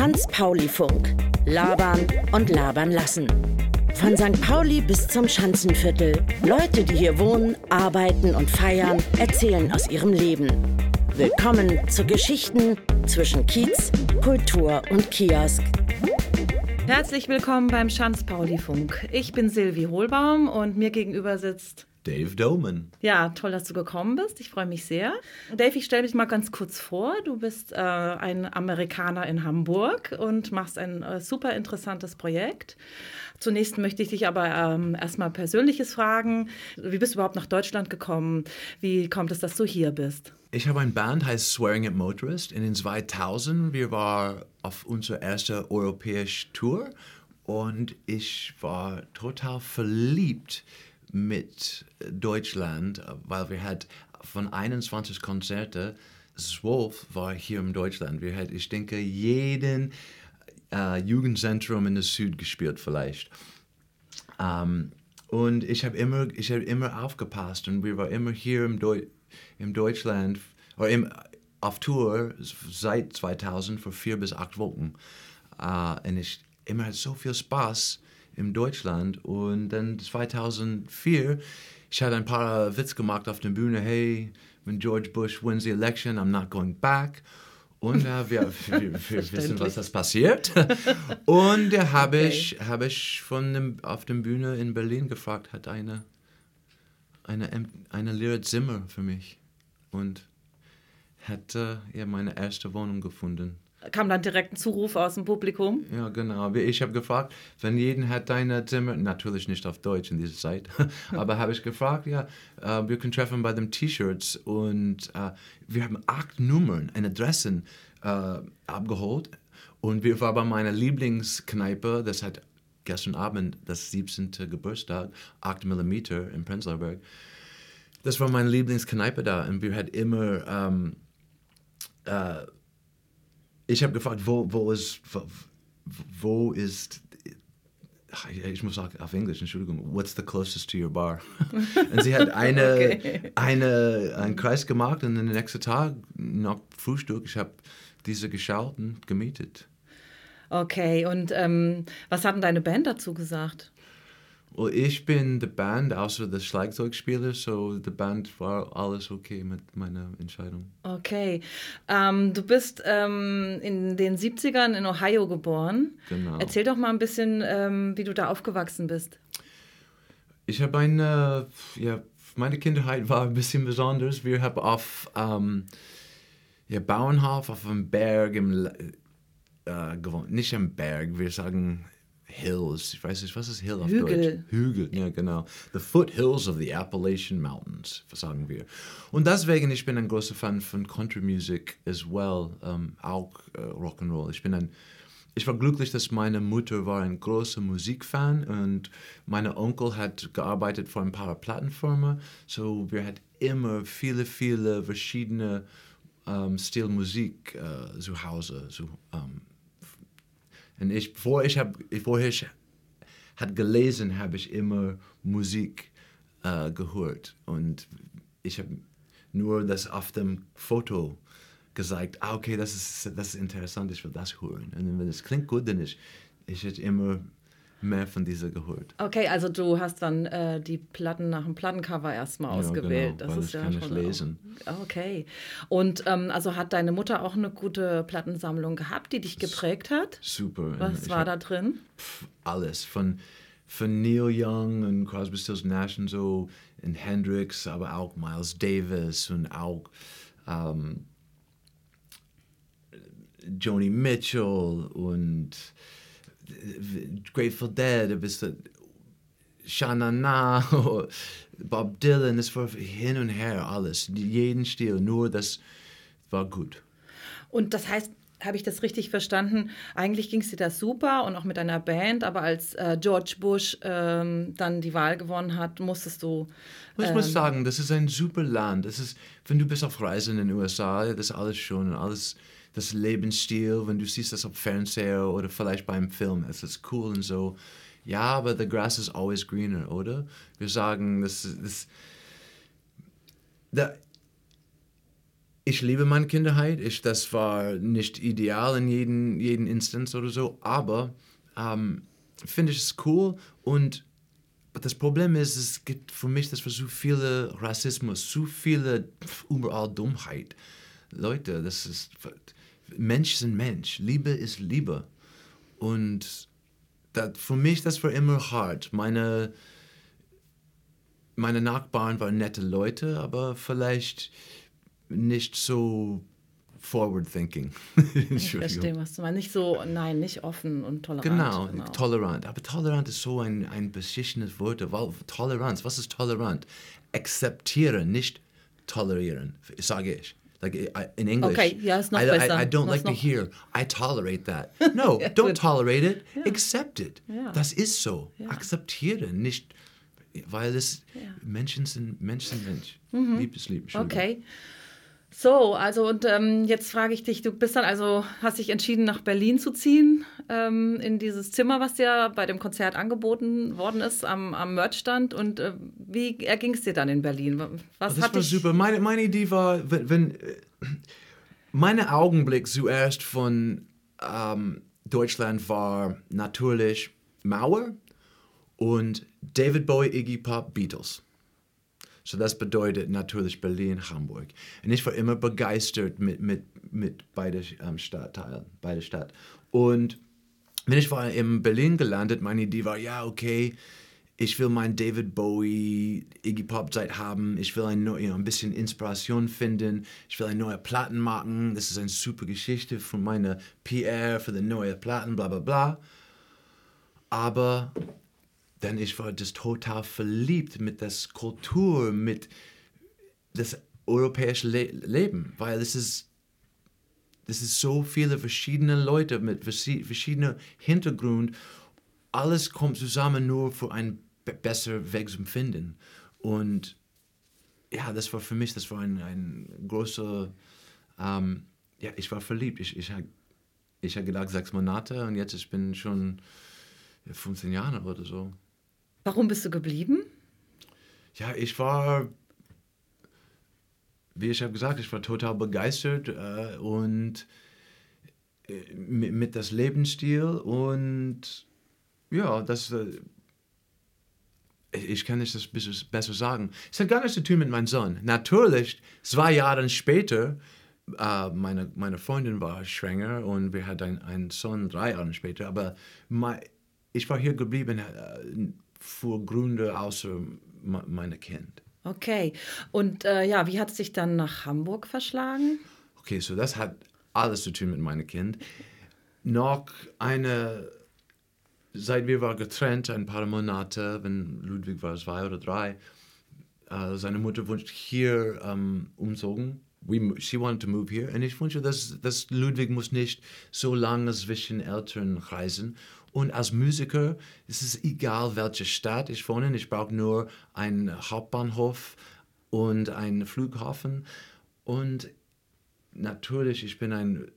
Schanz-Pauli-Funk. Labern und labern lassen. Von St. Pauli bis zum Schanzenviertel. Leute, die hier wohnen, arbeiten und feiern, erzählen aus ihrem Leben. Willkommen zu Geschichten zwischen Kiez, Kultur und Kiosk. Herzlich willkommen beim Schanz-Pauli-Funk. Ich bin Silvi Hohlbaum und mir gegenüber sitzt Dave Doman. Ja, toll, dass du gekommen bist. Ich freue mich sehr. Dave, ich stelle mich mal ganz kurz vor. Du bist äh, ein Amerikaner in Hamburg und machst ein äh, super interessantes Projekt. Zunächst möchte ich dich aber ähm, erstmal Persönliches fragen. Wie bist du überhaupt nach Deutschland gekommen? Wie kommt es, dass du hier bist? Ich habe eine Band, heißt Swearing at Motorist. In den 2000 wir waren auf unserer ersten europäischen Tour und ich war total verliebt mit Deutschland, weil wir halt von 21 Konzerten, 12 war hier in Deutschland. Wir hat, ich denke, jeden äh, Jugendzentrum in der Süd gespielt vielleicht. Um, und ich habe immer, ich habe immer aufgepasst und wir waren immer hier im, Deu im Deutschland oder im, auf Tour seit 2000 für vier bis acht Wochen. Uh, und ich immer hat so viel Spaß in Deutschland. Und dann 2004, ich hatte ein paar Witze gemacht auf der Bühne, hey, wenn George Bush wins the election, I'm not going back. Und äh, wir, wir, wir wissen, was das passiert. Und da habe okay. ich, hab ich von dem, auf der Bühne in Berlin gefragt, hat eine, eine, eine leere Zimmer für mich. Und hätte äh, ja meine erste Wohnung gefunden kam dann direkt ein Zuruf aus dem Publikum. Ja, genau. Ich habe gefragt, wenn jeden hat deine Zimmer, natürlich nicht auf Deutsch in dieser Zeit, aber habe ich gefragt, ja, uh, wir können treffen bei den T-Shirts und uh, wir haben acht Nummern und Adressen uh, abgeholt und wir waren bei meiner Lieblingskneipe, das hat gestern Abend das 17. Geburtstag, 8 mm in Prenzlauer Berg. Das war meine Lieblingskneipe da und wir hatten immer ähm, ich habe gefragt, wo, wo ist, wo, wo ist, ich muss sagen auf Englisch, Entschuldigung, what's the closest to your bar? und sie hat eine, okay. eine, einen Kreis gemacht und den nächsten Tag nach Frühstück, ich habe diese geschaut und gemietet. Okay, und ähm, was hat denn deine Band dazu gesagt? Well, ich bin die Band, außer der Schlagzeugspieler, so die Band war alles okay mit meiner Entscheidung. Okay. Ähm, du bist ähm, in den 70ern in Ohio geboren. Genau. Erzähl doch mal ein bisschen, ähm, wie du da aufgewachsen bist. Ich habe eine, ja, meine Kindheit war ein bisschen besonders. Wir haben auf ähm, ja, Bauernhof auf einem Berg im, äh, gewohnt. Nicht am Berg, wir sagen hills. Ich weiß nicht, was ist Hill auf Hügel. Deutsch? Hügel, ja genau. The foothills of the Appalachian Mountains, sagen wir. Und deswegen, ich bin ein großer Fan von Country Music as well, um, auch uh, Rock'n'Roll. Ich bin ein ich war glücklich, dass meine Mutter war ein großer Musikfan und mein Onkel hat gearbeitet für ein paar Plattenfirmen. So wir hatten immer viele, viele verschiedene um, Stil Musik uh, zu Hause. So, um, und ich, bevor ich, hab, bevor ich hat gelesen, habe ich immer Musik äh, gehört. Und ich habe nur das auf dem Foto gesagt, ah, okay, das ist, das ist interessant, ich will das hören. Und wenn es klingt gut, dann ich, ich hätte immer mehr von dieser gehört. Okay, also du hast dann äh, die Platten nach dem Plattencover erstmal ausgewählt. Genau, das ist ja kann schon ich lesen. Okay. Und ähm, also hat deine Mutter auch eine gute Plattensammlung gehabt, die dich geprägt hat? Super. Was war da drin? Pff, alles von von Neil Young und Crosby, Stills Nash und so und Hendrix, aber auch Miles Davis und auch ähm, Joni Mitchell und Grateful Dead, bis Shana Na, Bob Dylan, es war hin und her alles, jeden Stil, nur das war gut. Und das heißt, habe ich das richtig verstanden? Eigentlich ging es dir das super und auch mit deiner Band, aber als äh, George Bush ähm, dann die Wahl gewonnen hat, musstest du. Ähm, ich muss ähm, sagen, das ist ein super Land. Das ist, wenn du bist auf Reisen in den USA, das ist alles schon, alles das Lebensstil, wenn du siehst das auf Fernseher oder vielleicht beim Film, es ist cool und so. Ja, aber the grass is always greener, oder? Wir sagen, das, da, ich liebe meine Kinderheit. Ich, das war nicht ideal in jedem jeden Instanz oder so, aber ähm, finde ich es cool und das Problem ist, es gibt für mich, das war so viel Rassismus, so viele überall Dummheit. Leute, das ist Mensch sind Mensch, Liebe ist Liebe und das, für mich das war immer hart. Meine meine Nachbarn waren nette Leute, aber vielleicht nicht so forward thinking. ich verstehe, was du meinst. Nicht so, nein, nicht offen und tolerant. Genau, genau. tolerant. Aber tolerant ist so ein, ein beschissenes Wort. Toleranz, was ist tolerant? Akzeptieren, nicht tolerieren, sage ich. Like in English, okay, noch I. I, I don't like to hear, I tolerate that. No, ja, don't tolerate it, ja. accept it. Ja. Das ist so. Akzeptieren, nicht weil es. Menschen sind Menschen sind Mensch. Mhm. Lieb ist lieb. Okay. So, also und ähm, jetzt frage ich dich, du bist dann also, hast dich entschieden, nach Berlin zu ziehen, ähm, in dieses Zimmer, was dir bei dem Konzert angeboten worden ist, am, am Merchstand. Und äh, wie erging es dir dann in Berlin? Was das war super. Meine, meine Idee war, wenn, wenn äh, mein Augenblick zuerst von ähm, Deutschland war natürlich Mauer und David Bowie, Iggy Pop, Beatles. So das bedeutet natürlich Berlin, Hamburg. Und ich war immer begeistert mit, mit, mit beiden ähm, Stadtteilen, beide Stadt. Und wenn ich war in Berlin gelandet, meine Idee war, ja, okay, ich will mein David Bowie, Iggy Pop Zeit haben, ich will ein, you ein bisschen Inspiration finden, ich will eine neue Platten machen, das ist eine super Geschichte von meiner PR für die neue Platten, bla bla bla. Aber denn ich war das total verliebt mit der Kultur, mit das europäische Le Leben, weil es ist, es ist so viele verschiedene Leute mit verschiedenen Hintergrund. Alles kommt zusammen nur für einen besseren Weg zum Finden. Und ja, das war für mich, das war ein, ein großer, ähm, ja, ich war verliebt. Ich, ich, ich habe gedacht, sechs Monate und jetzt ich bin schon 15 Jahre oder so. Warum bist du geblieben? Ja, ich war, wie ich habe gesagt, ich war total begeistert äh, und äh, mit, mit das Lebensstil und ja, das äh, ich kann nicht das besser sagen. Es hat gar nichts zu tun mit meinem Sohn. Natürlich, zwei Jahre später, äh, meine, meine Freundin war schwanger und wir hatten einen Sohn drei Jahre später, aber ich war hier geblieben für Gründe außer meine Kind. Okay. Und äh, ja, wie hat es sich dann nach Hamburg verschlagen? Okay, so das hat alles zu tun mit meinem Kind. Noch eine, seit wir waren getrennt, ein paar Monate, wenn Ludwig war zwei oder drei, äh, seine Mutter wünscht hier ähm, umzogen. We, she wanted to move here. Und ich wünsche, dass, dass Ludwig muss nicht so lange zwischen Eltern reisen. Und als Musiker ist es egal, welche Stadt ich wohne. Ich brauche nur einen Hauptbahnhof und einen Flughafen. Und natürlich, ich bin ein,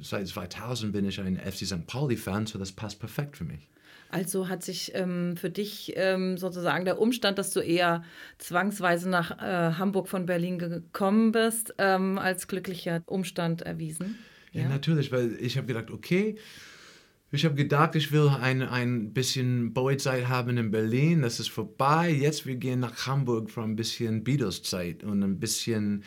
seit 2000 bin ich ein FC St. Pauli-Fan, so das passt perfekt für mich. Also hat sich ähm, für dich ähm, sozusagen der Umstand, dass du eher zwangsweise nach äh, Hamburg von Berlin gekommen bist, ähm, als glücklicher Umstand erwiesen? Ja, ja natürlich, weil ich habe gedacht, okay, ich habe gedacht, ich will ein, ein bisschen Bowie-Zeit haben in Berlin. Das ist vorbei. Jetzt wir gehen nach Hamburg für ein bisschen Beatles-Zeit und ein bisschen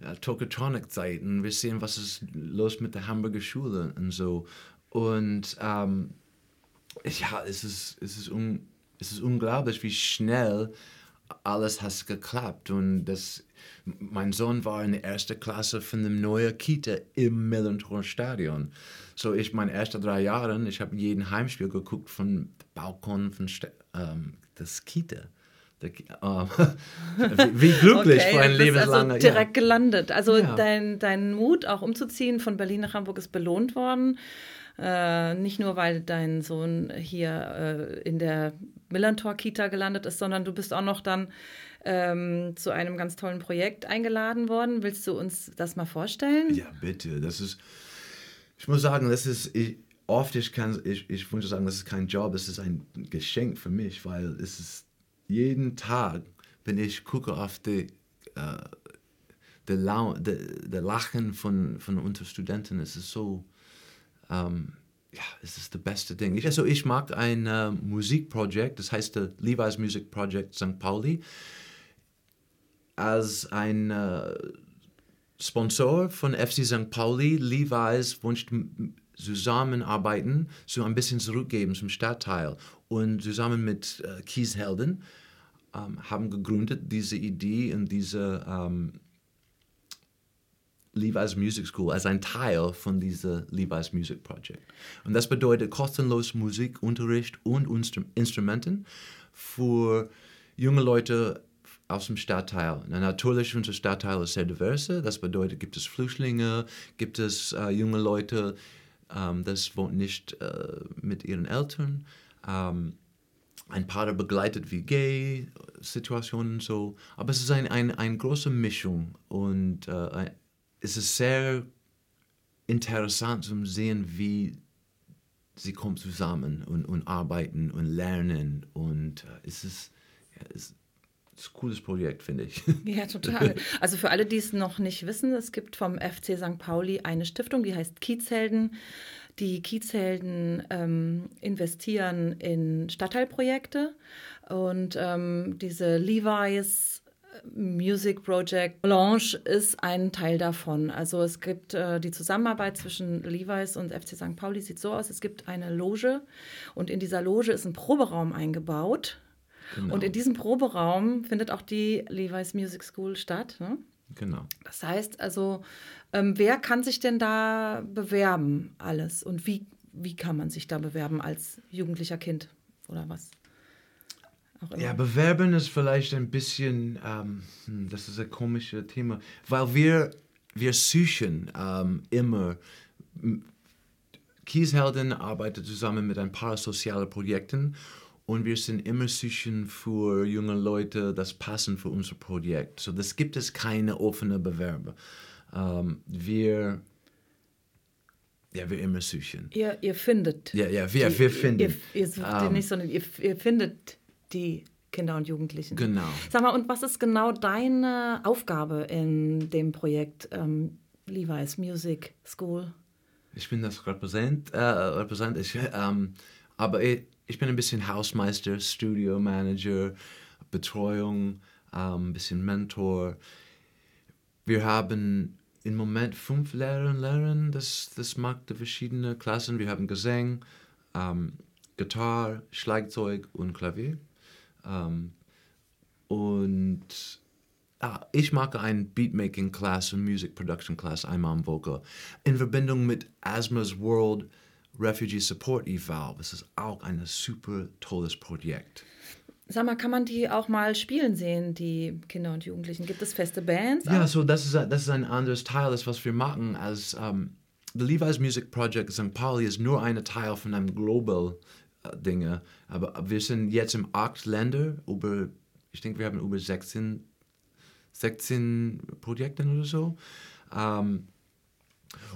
äh, Tokotronic-Zeit. Und wir sehen, was ist los mit der Hamburger Schule und so. Und ähm, ja, es ist, es, ist un, es ist unglaublich, wie schnell alles hat geklappt. Und das, mein Sohn war in der ersten Klasse von der neuen Kita im Millantor Stadion. So ich meine ersten drei Jahre, ich habe jeden Heimspiel geguckt von Balkon von St ähm, das Kita. Der, äh, wie glücklich okay, für ein lebenslanger also direkt ja. gelandet. Also ja. dein, dein Mut, auch umzuziehen von Berlin nach Hamburg, ist belohnt worden. Äh, nicht nur, weil dein Sohn hier äh, in der Millantor-Kita gelandet ist, sondern du bist auch noch dann ähm, zu einem ganz tollen Projekt eingeladen worden. Willst du uns das mal vorstellen? Ja, bitte. Das ist ich muss sagen, das ist, ich, oft ich kann, ich, ich würde sagen, das ist kein Job, es ist ein Geschenk für mich, weil es ist jeden Tag, wenn ich gucke auf die, äh, der, der, der Lachen von, von unseren Studenten, es ist so, ähm, ja, es ist das beste Ding. Ich, also ich mag ein äh, Musikprojekt, das heißt der Levi's Music Project St. Pauli, als ein äh, Sponsor von FC St. Pauli. Levi's wünscht zusammenarbeiten, so ein bisschen zurückgeben zum Stadtteil. Und zusammen mit äh, Kieshelden ähm, haben gegründet diese Idee und diese ähm, Levi's Music School als ein Teil von diesem Levi's Music Project. Und das bedeutet kostenlos Musikunterricht und Instrumenten für junge Leute aus dem Stadtteil. Na, natürlich, unser Stadtteil ist sehr divers. Das bedeutet, gibt es Flüchtlinge, gibt es äh, junge Leute, ähm, das wohnt nicht äh, mit ihren Eltern. Ähm, ein paar begleitet wie Gay-Situationen so. Aber es ist eine ein, ein große Mischung und äh, es ist sehr interessant zu sehen, wie sie kommen zusammen und, und arbeiten und lernen. Und äh, es ist, ja, es ist ein cooles Projekt, finde ich. Ja, total. Also für alle, die es noch nicht wissen, es gibt vom FC St. Pauli eine Stiftung, die heißt Kiezhelden. Die Kiezhelden ähm, investieren in Stadtteilprojekte und ähm, diese Levi's Music Project Blanche ist ein Teil davon. Also es gibt äh, die Zusammenarbeit zwischen Levi's und FC St. Pauli sieht so aus, es gibt eine Loge und in dieser Loge ist ein Proberaum eingebaut. Genau. Und in diesem Proberaum findet auch die Levi's Music School statt. Ne? Genau. Das heißt also, ähm, wer kann sich denn da bewerben alles und wie, wie kann man sich da bewerben als jugendlicher Kind oder was? Ja, bewerben ist vielleicht ein bisschen, ähm, hm, das ist ein komisches Thema, weil wir, wir suchen ähm, immer. Kieshelden arbeitet zusammen mit ein paar sozialen Projekten und wir sind immer suchen für junge Leute, das passen für unser Projekt. So, das gibt es keine offene Bewerber. Ähm, wir ja, wir immer suchen. Ihr, ihr findet. Ja, ja, wir, die, wir finden. Ihr, ihr sucht um, nicht, sondern ihr, ihr findet die Kinder und Jugendlichen. Genau. Sag mal, und was ist genau deine Aufgabe in dem Projekt ähm, Levi's Music School? Ich bin das Repräsent, äh, Repräsent ich, ähm, aber ich, ich, bin ein bisschen Hausmeister, Studio Manager, Betreuung, ähm, ein bisschen Mentor. Wir haben im Moment fünf Lehrer und Lehrerinnen, das, das macht verschiedene Klassen. Wir haben Gesang, ähm, Gitarre, Schlagzeug und Klavier. Ähm, und ah, ich mache ein Beatmaking-Class und Music Production Class einmal am Woche in Verbindung mit Asthma's World Refugee Support Eval. Das ist auch ein super tolles Projekt. Sag mal, kann man die auch mal spielen sehen, die Kinder und Jugendlichen? Gibt es feste Bands? Ja, so das ist, das ist ein anderes Teil, das was wir machen. Als um, ähm, the Levi's Music Project St. Pauli ist nur ein Teil von einem Global Dinge. Aber wir sind jetzt in acht Länder, über, ich denke, wir haben über 16, 16 Projekte oder so. Ähm,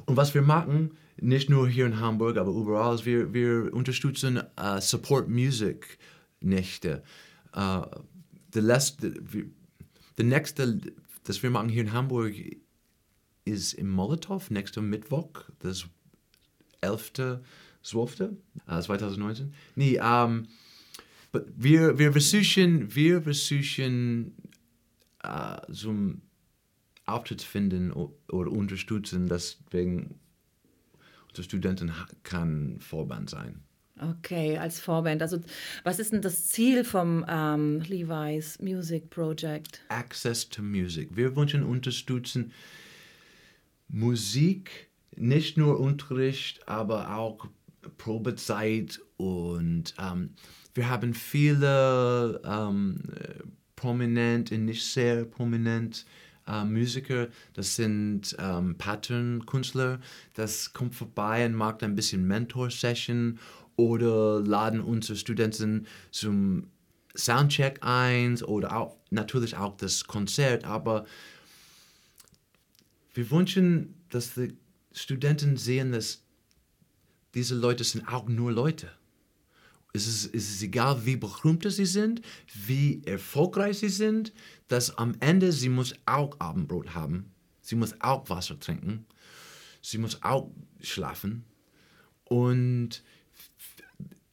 und was wir machen, nicht nur hier in Hamburg, aber überall, wir, wir unterstützen uh, Support Music Nächte. Uh, the, the nächste, das wir machen hier in Hamburg, ist im Molotow, nächster Mittwoch, das 11. 12. Uh, 2019. Nee, um, wir, wir versuchen, wir versuchen uh, zum Auftritt finden oder unterstützen, deswegen unsere Studenten kann Vorband sein. Okay, als Vorband. Also was ist denn das Ziel vom ähm, Levi's Music Project? Access to Music. Wir wollen unterstützen Musik, nicht nur Unterricht, aber auch Probezeit und ähm, wir haben viele ähm, prominent und nicht sehr prominent äh, Musiker, das sind ähm, Pattern-Künstler, das kommt vorbei und macht ein bisschen Mentor-Session oder laden unsere Studenten zum Soundcheck ein oder auch, natürlich auch das Konzert, aber wir wünschen, dass die Studenten sehen, dass diese Leute sind auch nur Leute. Es ist, es ist egal, wie berühmt sie sind, wie erfolgreich sie sind, dass am Ende sie muss auch Abendbrot haben Sie muss auch Wasser trinken. Sie muss auch schlafen. Und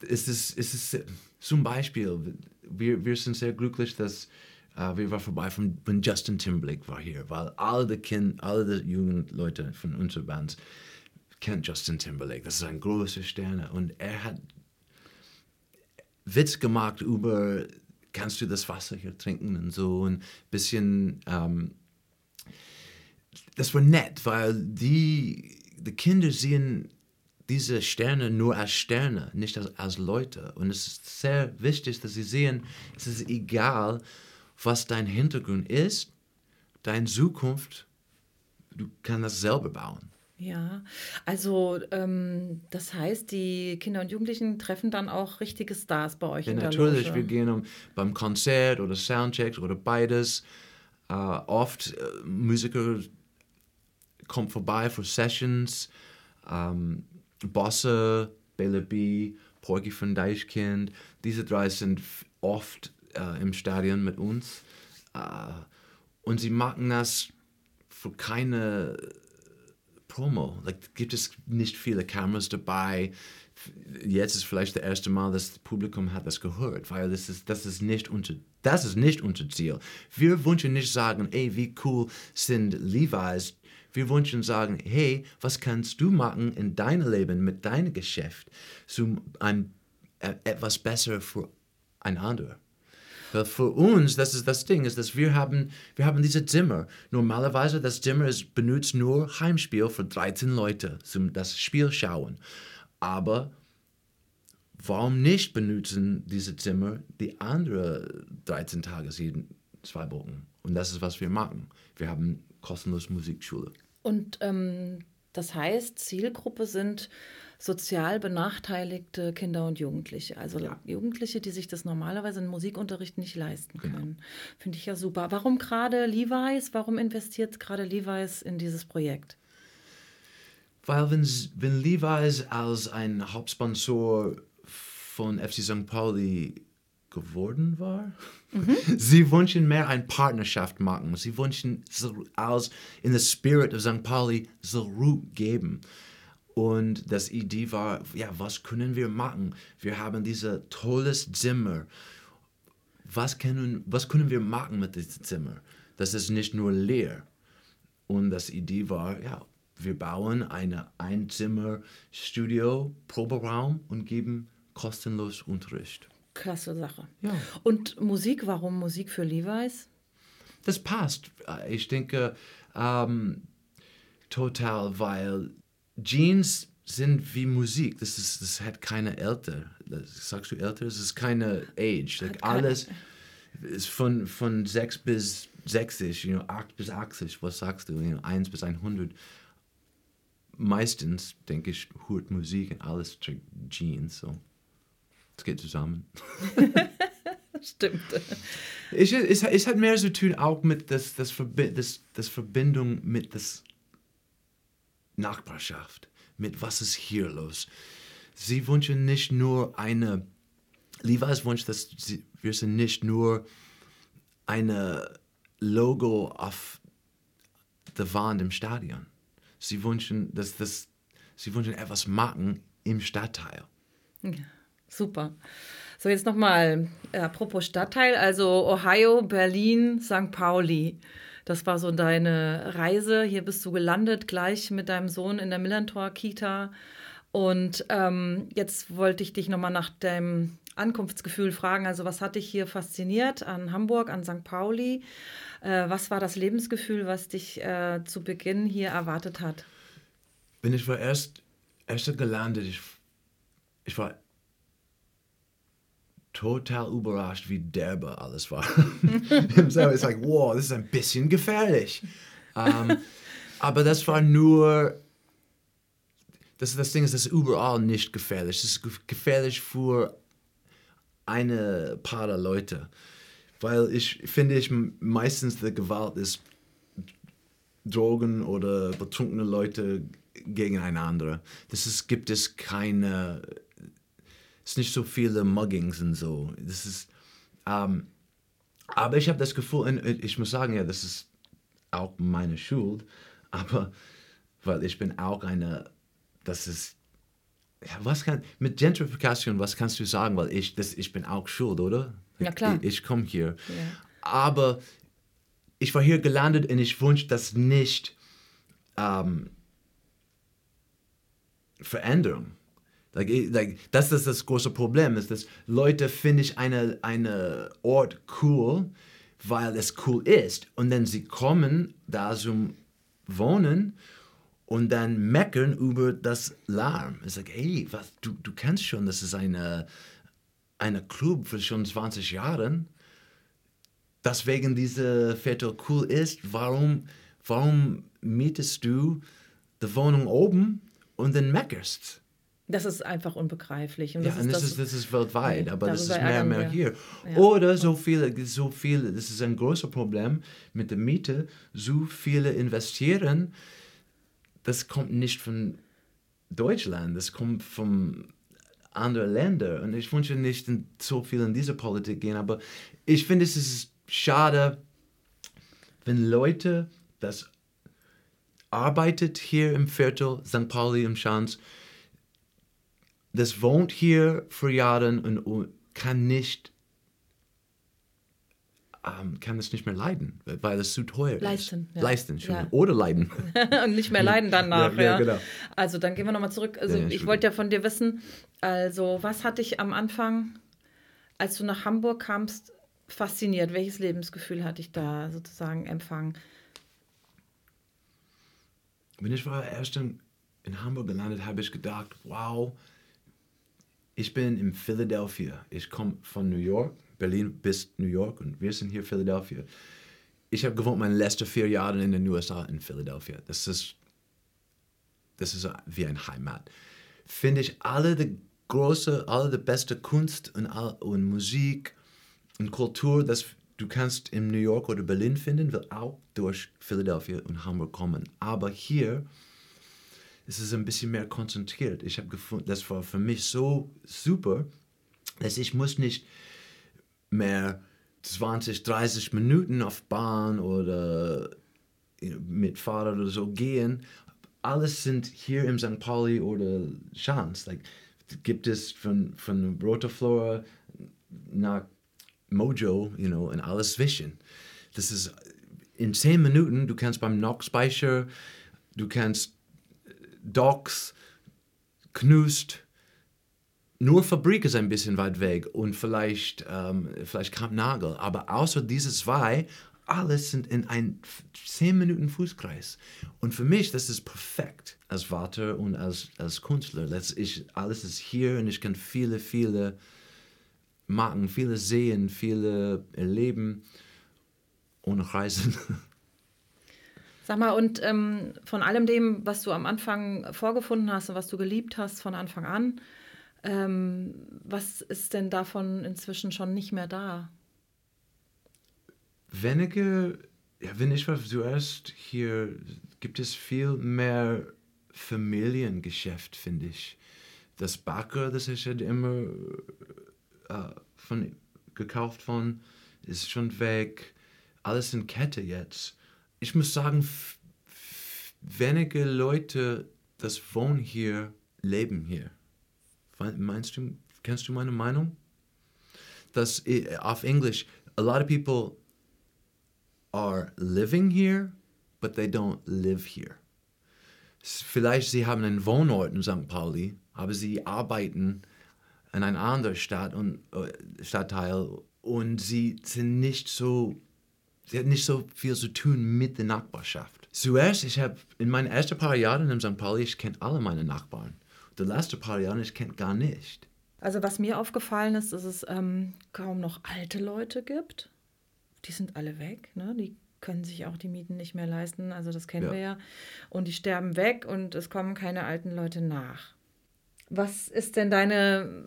es ist, es ist zum Beispiel, wir, wir sind sehr glücklich, dass uh, wir waren vorbei von, von Justin Timberlake war hier, weil alle die Kind, alle die jungen Leute von unserer Band kennt Justin Timberlake. Das ist ein großer Stern und er hat Witz gemacht über, kannst du das Wasser hier trinken und so ein bisschen. Ähm, das war nett, weil die, die Kinder sehen diese Sterne nur als Sterne, nicht als, als Leute. Und es ist sehr wichtig, dass sie sehen, es ist egal, was dein Hintergrund ist, deine Zukunft, du kannst das selber bauen. Ja, also ähm, das heißt, die Kinder und Jugendlichen treffen dann auch richtige Stars bei euch ja, in der natürlich, Loge. wir gehen um, beim Konzert oder Soundchecks oder beides. Uh, oft uh, Musiker kommen vorbei für Sessions. Um, Bosse, Bella B, Porgy von Deichkind, diese drei sind oft uh, im Stadion mit uns. und sie machen das für keine Promo. Like, gibt es nicht viele Kameras dabei. Jetzt ist vielleicht das erste Mal, dass das Publikum hat das gehört, weil das ist, das ist nicht unser, das ist nicht unser Ziel. Wir wünschen nicht sagen, ey, wie cool sind Levi's. Wir wünschen sagen, hey, was kannst du machen in deinem Leben mit deinem Geschäft, um ein, etwas besser für ein anderer. Weil für uns, das ist das Ding, ist, dass wir haben, wir haben diese Zimmer. Normalerweise, das Zimmer ist benutzt nur Heimspiel für 13 Leute zum das Spiel schauen. Aber warum nicht benutzen diese Zimmer die anderen 13 Tage, jeden zwei Wochen? Und das ist, was wir machen. Wir haben kostenlos Musikschule. Und ähm, das heißt, Zielgruppe sind sozial benachteiligte Kinder und Jugendliche. Also ja. Jugendliche, die sich das normalerweise in Musikunterricht nicht leisten genau. können. Genau. Finde ich ja super. Warum gerade Levi's? Warum investiert gerade Levi's in dieses Projekt? Weil wenn, wenn Levi's als ein Hauptsponsor von FC St. Pauli geworden war. Mhm. Sie wünschen mehr eine Partnerschaft machen. Sie wünschen als in the spirit of St. Pauli zurückgeben. Und das Idee war, ja, was können wir machen? Wir haben dieses tolles Zimmer. Was können, was können wir machen mit diesem Zimmer? Das ist nicht nur leer. Und das Idee war, ja, wir bauen eine Einzimmer-Studio, Proberaum und geben kostenlos Unterricht. Klasse Sache. Ja. Und Musik, warum Musik für Levi's? Das passt. Ich denke ähm, total, weil Jeans sind wie Musik. Das, ist, das hat keine Älter. Das, sagst du älter? Das ist keine Age. Like alles ist von, von 6 bis 60, you know, 8 bis 80. Was sagst du? You know, 1 bis 100. Meistens, denke ich, hört Musik und alles trägt Jeans. So. Es geht zusammen. Stimmt. Es, es, es, hat mehr zu tun auch mit das, das, das, das Verbindung mit das Nachbarschaft, mit was ist hier los. Sie wünschen nicht nur eine, Levi's wünscht, dass sie, wir sind nicht nur eine Logo auf der Wand im Stadion. Sie wünschen, dass das, sie wünschen etwas machen im Stadtteil. Ja, super. So, jetzt nochmal, äh, apropos Stadtteil, also Ohio, Berlin, St. Pauli. Das war so deine Reise. Hier bist du gelandet, gleich mit deinem Sohn in der Millantor-Kita. Und ähm, jetzt wollte ich dich nochmal nach deinem Ankunftsgefühl fragen. Also, was hat dich hier fasziniert an Hamburg, an St. Pauli? Äh, was war das Lebensgefühl, was dich äh, zu Beginn hier erwartet hat? Wenn ich war erst, erst gelandet, ich, ich war total überrascht, wie derbe alles war. es ist like, wow, das ist ein bisschen gefährlich. Um, aber das war nur, das, das Ding ist, das ist überall nicht gefährlich. Es ist gefährlich für eine paar Leute. Weil ich finde, ich meistens die Gewalt ist Drogen oder betrunkene Leute gegeneinander. Das ist, gibt es keine es nicht so viele Muggings und so. Das ist, ähm, aber ich habe das Gefühl, und ich muss sagen, ja, das ist auch meine Schuld, Aber weil ich bin auch eine, das ist, ja, was kann, mit Gentrification, was kannst du sagen? Weil ich, das, ich bin auch schuld, oder? Ja, klar. Ich, ich komme hier. Ja. Aber ich war hier gelandet und ich wünsche das nicht ähm, Veränderung. Das ist das große Problem, ist, dass Leute finde ich eine, eine Ort cool, weil es cool ist. Und dann sie kommen da zum Wohnen und dann meckern über das Lärm. Ist like, hey, was, du, du kennst schon, das ist eine, eine Club für schon 20 Jahre. Deswegen diese Viertel cool ist, warum, warum mietest du die Wohnung oben und dann meckerst? Das ist einfach unbegreiflich. Und das, ja, ist, und das, das, ist, das ist weltweit, nee, aber das ist mehr und mehr hier. Ja. Oder so viele, so viele, das ist ein großes Problem mit der Miete, so viele investieren, das kommt nicht von Deutschland, das kommt von anderen Ländern. Und ich wünsche nicht so viel in diese Politik gehen, aber ich finde es ist schade, wenn Leute, das arbeitet hier im Viertel, St. Pauli im Schanz, das wohnt hier für Jahre und kann nicht ähm, kann es nicht mehr leiden, weil es zu teuer Leisten, ist. Ja. Leisten. schon. Ja. Oder leiden. und nicht mehr leiden danach, ja. ja. Genau. Also dann gehen wir nochmal zurück. Also ich wollte ja von dir wissen, also was hat dich am Anfang, als du nach Hamburg kamst, fasziniert? Welches Lebensgefühl hatte ich da sozusagen empfangen? Wenn ich war erst in, in Hamburg gelandet, habe ich gedacht, wow, ich bin in Philadelphia. Ich komme von New York, Berlin bis New York und wir sind hier Philadelphia. Ich habe gewohnt meine letzten vier Jahre in den USA in Philadelphia. Das ist, das ist wie ein Heimat. Finde ich alle die große, alle die beste Kunst und, und Musik und Kultur, das du kannst in New York oder Berlin finden, wird auch durch Philadelphia und Hamburg kommen. Aber hier ist es ein bisschen mehr konzentriert. Ich habe gefunden, das war für mich so super, dass ich muss nicht mehr 20, 30 Minuten auf Bahn oder mit Fahrrad oder so gehen. Alles sind hier im St. Pauli oder Schanz. Like, gibt es von, von Rotaflora nach Mojo, you know, und alles zwischen. Das ist in 10 Minuten, du kannst beim Nockspeicher, du kannst Docks, Knust, nur Fabrik ist ein bisschen weit weg und vielleicht, ähm, vielleicht Kampnagel, aber außer diese zwei, alles sind in ein 10 Minuten Fußkreis. Und für mich, das ist perfekt als Vater und als, als Künstler. Ich, alles ist hier und ich kann viele, viele machen, viele sehen, viele erleben ohne Reisen. Sag mal, und ähm, von allem dem, was du am Anfang vorgefunden hast und was du geliebt hast von Anfang an, ähm, was ist denn davon inzwischen schon nicht mehr da? Wenige, ja, wenn ich war zuerst hier, gibt es viel mehr Familiengeschäft, finde ich. Das Backer, das ich halt immer äh, von, gekauft von, ist schon weg. Alles in Kette jetzt ich muss sagen, wenige Leute, das wohnen hier, leben hier. Meinst du, kennst du meine Meinung? Das auf Englisch, a lot of people are living here, but they don't live here. Vielleicht sie haben einen Wohnort in St. Pauli, aber sie arbeiten in einer anderen Stadt und, äh, Stadtteil und sie sind nicht so sie hat nicht so viel zu tun mit der Nachbarschaft. Zuerst, ich habe in meinen ersten paar Jahren in St. Pauli, ich kenne alle meine Nachbarn. Die letzten paar Jahre, ich kenne gar nicht. Also was mir aufgefallen ist, dass es ähm, kaum noch alte Leute gibt. Die sind alle weg, ne? Die können sich auch die Mieten nicht mehr leisten. Also das kennen ja. wir ja. Und die sterben weg und es kommen keine alten Leute nach. Was ist denn deine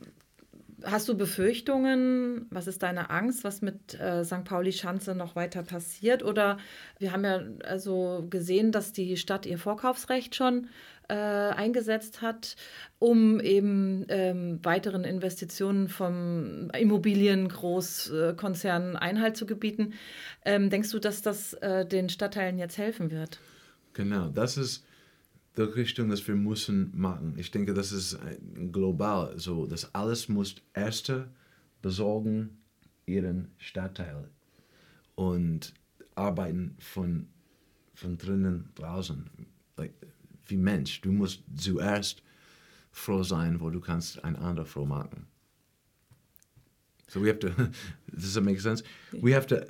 Hast du Befürchtungen? Was ist deine Angst, was mit äh, St. Pauli Schanze noch weiter passiert? Oder wir haben ja also gesehen, dass die Stadt ihr Vorkaufsrecht schon äh, eingesetzt hat, um eben ähm, weiteren Investitionen vom Immobiliengroßkonzernen Einhalt zu gebieten. Ähm, denkst du, dass das äh, den Stadtteilen jetzt helfen wird? Genau, das ist die Richtung, dass wir müssen machen. Ich denke, das ist global so, dass alles muss erste besorgen ihren Stadtteil und arbeiten von, von drinnen draußen. Like, wie Mensch, du musst zuerst froh sein, wo du kannst ein anderer froh machen. So we have to. does that make sense? We have to.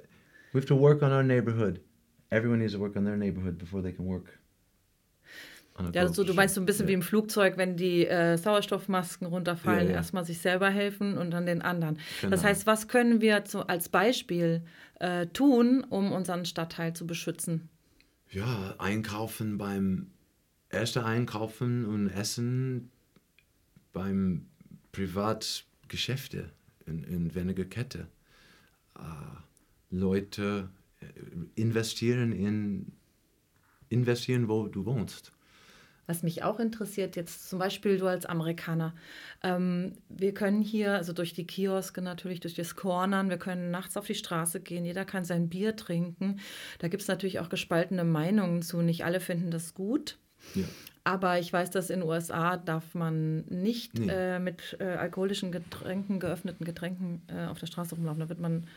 We have to work on our neighborhood. Everyone needs to work on their neighborhood before they can work. Ja, also du meinst so ein bisschen ja. wie im Flugzeug, wenn die äh, Sauerstoffmasken runterfallen, ja, ja. erstmal sich selber helfen und dann den anderen. Genau. Das heißt, was können wir zu, als Beispiel äh, tun, um unseren Stadtteil zu beschützen? Ja, einkaufen beim ersten Einkaufen und Essen beim Privatgeschäfte in, in weniger Kette. Äh, Leute äh, investieren in investieren, wo du wohnst. Was mich auch interessiert, jetzt zum Beispiel du als Amerikaner, ähm, wir können hier, also durch die Kioske natürlich, durch das Cornern, wir können nachts auf die Straße gehen, jeder kann sein Bier trinken. Da gibt es natürlich auch gespaltene Meinungen zu. Nicht alle finden das gut. Ja. Aber ich weiß, dass in den USA darf man nicht nee. äh, mit äh, alkoholischen Getränken, geöffneten Getränken äh, auf der Straße rumlaufen. Da wird man,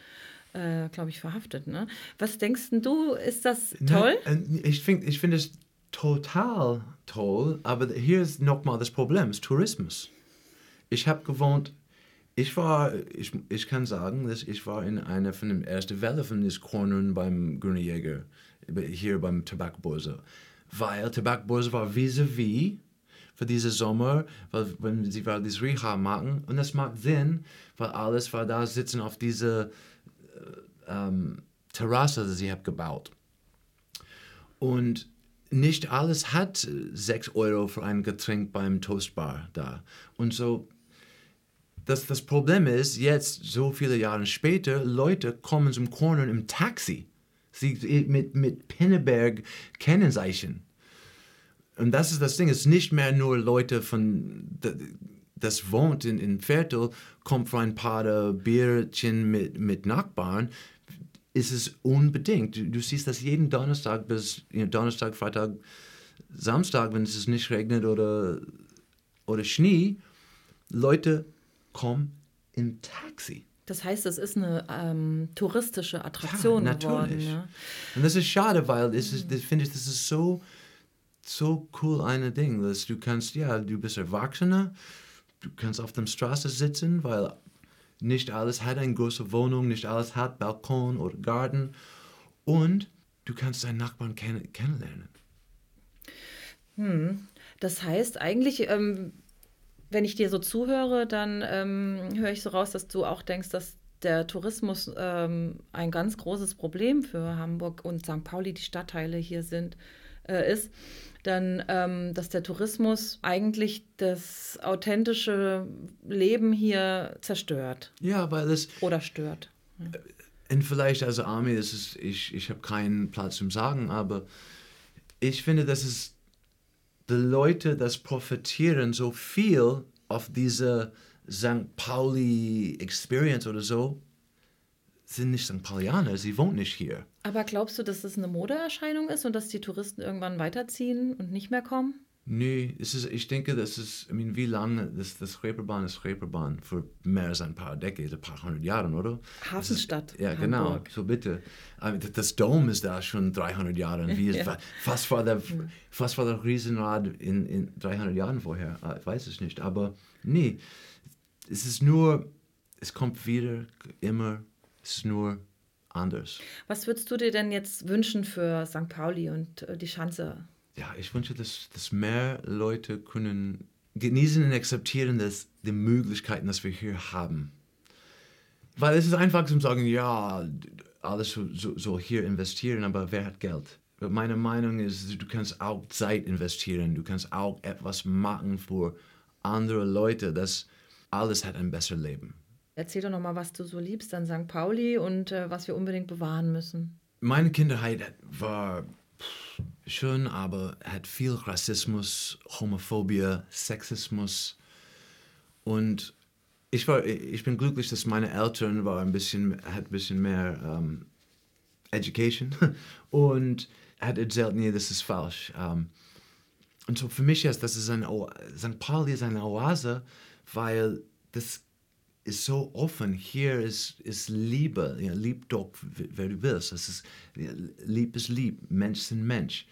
äh, glaube ich, verhaftet. Ne? Was denkst du, ist das toll? Na, äh, ich finde ich find es total toll, aber hier ist nochmal das Problem, das Tourismus. Ich habe gewohnt, ich war, ich, ich kann sagen, dass ich war in einer von den ersten Wellen von des Cornern beim Grüne Jäger, hier beim Tabakbörse weil Tabakbörse war vis-à-vis für diesen Sommer, weil wenn sie weil das Reha machen und das macht Sinn, weil alles war da sitzen auf diese äh, ähm, Terrasse, die sie haben gebaut. Und nicht alles hat 6 Euro für ein Getränk beim Toastbar da. Und so, das, das Problem ist, jetzt, so viele Jahre später, Leute kommen zum Corner im Taxi. Sie mit, mit Pinneberg Kennzeichen. Und das ist das Ding, es ist nicht mehr nur Leute von, das wohnt in, in Viertel, kommt für ein paar Bierchen mit, mit Nachbarn, ist es unbedingt. Du, du siehst das jeden Donnerstag bis Donnerstag, Freitag, Samstag, wenn es nicht regnet oder, oder Schnee, Leute kommen im Taxi. Das heißt, es ist eine ähm, touristische Attraktion ja, geworden. Ja? Und das ist schade, weil es ist, das finde ich, das ist so so cool eine Ding, dass du kannst, ja, du bist Erwachsener, du kannst auf der Straße sitzen, weil nicht alles hat eine große Wohnung, nicht alles hat Balkon oder Garten und du kannst deinen Nachbarn kenn kennenlernen. Hm. Das heißt eigentlich, ähm, wenn ich dir so zuhöre, dann ähm, höre ich so raus, dass du auch denkst, dass der Tourismus ähm, ein ganz großes Problem für Hamburg und St. Pauli, die Stadtteile hier sind, äh, ist dann, ähm, dass der Tourismus eigentlich das authentische Leben hier zerstört. Ja, weil es. Oder stört. Und vielleicht als Army, ist, ich, ich habe keinen Platz zum Sagen, aber ich finde, dass es die Leute, das profitieren so viel auf diese St. Pauli Experience oder so, sind nicht St. Paulianer, sie wohnen nicht hier. Aber glaubst du, dass das eine Modeerscheinung ist und dass die Touristen irgendwann weiterziehen und nicht mehr kommen? Nee, es ist, ich denke, das ist, I mean, wie lange, das, das Reeperbahn ist Reeperbahn für mehr als ein paar Dekades, ein paar hundert Jahre, oder? Hafenstadt. Ist, ja, genau, Hamburg. genau, so bitte. Das Dom ist da schon 300 Jahre. Wie ja. was, war der, was war der Riesenrad in, in 300 Jahren vorher? Ah, ich weiß es nicht, aber nee, es ist nur, es kommt wieder immer es ist nur anders. Was würdest du dir denn jetzt wünschen für St. Pauli und äh, die Schanze? Ja, ich wünsche, dass, dass mehr Leute können genießen und akzeptieren, dass die Möglichkeiten, die wir hier haben. Weil es ist einfach zu sagen, ja, alles so, so, so hier investieren, aber wer hat Geld? Meine Meinung ist, du kannst auch Zeit investieren, du kannst auch etwas machen für andere Leute, das alles hat ein besseres Leben. Erzähl doch noch mal, was du so liebst an St. Pauli und äh, was wir unbedingt bewahren müssen. Meine Kindheit war schön, aber hat viel Rassismus, Homophobie, Sexismus und ich war, ich bin glücklich, dass meine Eltern war ein bisschen, hat ein bisschen mehr ähm, Education und hat erzählt, nee, das ist falsch. Um, und so für mich ist das ist ein St. Pauli ist eine Oase, weil das ist so offen. Hier ist, ist Liebe. Ja, lieb doch, wer du willst. Das ist, lieb ist lieb. Mensch sind Mensch.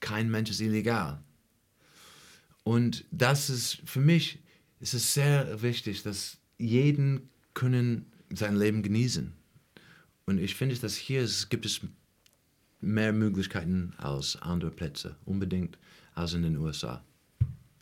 Kein Mensch ist illegal. Und das ist für mich ist es sehr wichtig, dass jeden können sein Leben genießen. Und ich finde, dass hier ist, gibt es mehr Möglichkeiten als andere Plätze, unbedingt als in den USA.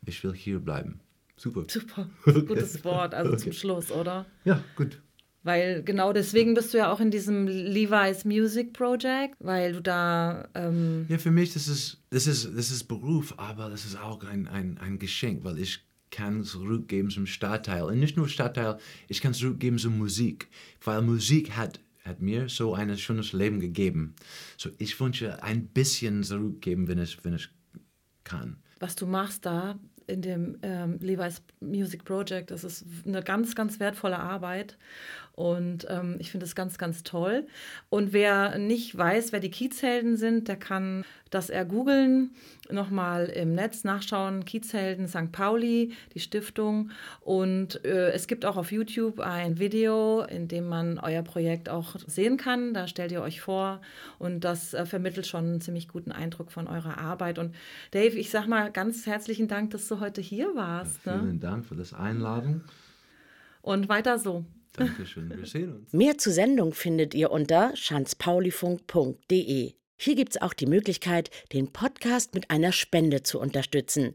Ich will hier bleiben. Super. Super. Gutes Wort, also okay. zum Schluss, oder? Ja, gut. Weil genau deswegen bist du ja auch in diesem Levi's Music Project, weil du da. Ähm ja, für mich, das ist, das, ist, das ist Beruf, aber das ist auch ein, ein, ein Geschenk, weil ich kann zurückgeben zum Stadtteil. Und nicht nur Stadtteil, ich kann zurückgeben zur Musik, weil Musik hat, hat mir so ein schönes Leben gegeben. So, ich wünsche ein bisschen zurückgeben, wenn ich, wenn ich kann. Was du machst da, in dem ähm, Levi's Music Project. Das ist eine ganz, ganz wertvolle Arbeit. Und ähm, ich finde es ganz, ganz toll. Und wer nicht weiß, wer die Kiezhelden sind, der kann das ergoogeln, nochmal im Netz nachschauen. Kiezhelden St. Pauli, die Stiftung. Und äh, es gibt auch auf YouTube ein Video, in dem man euer Projekt auch sehen kann. Da stellt ihr euch vor und das äh, vermittelt schon einen ziemlich guten Eindruck von eurer Arbeit. Und Dave, ich sag mal ganz herzlichen Dank, dass du heute hier warst. Ja, vielen ne? Dank für das Einladen. Und weiter so. Dankeschön, wir sehen uns. Mehr zur Sendung findet ihr unter schanzpaulifunk.de. Hier gibt es auch die Möglichkeit, den Podcast mit einer Spende zu unterstützen.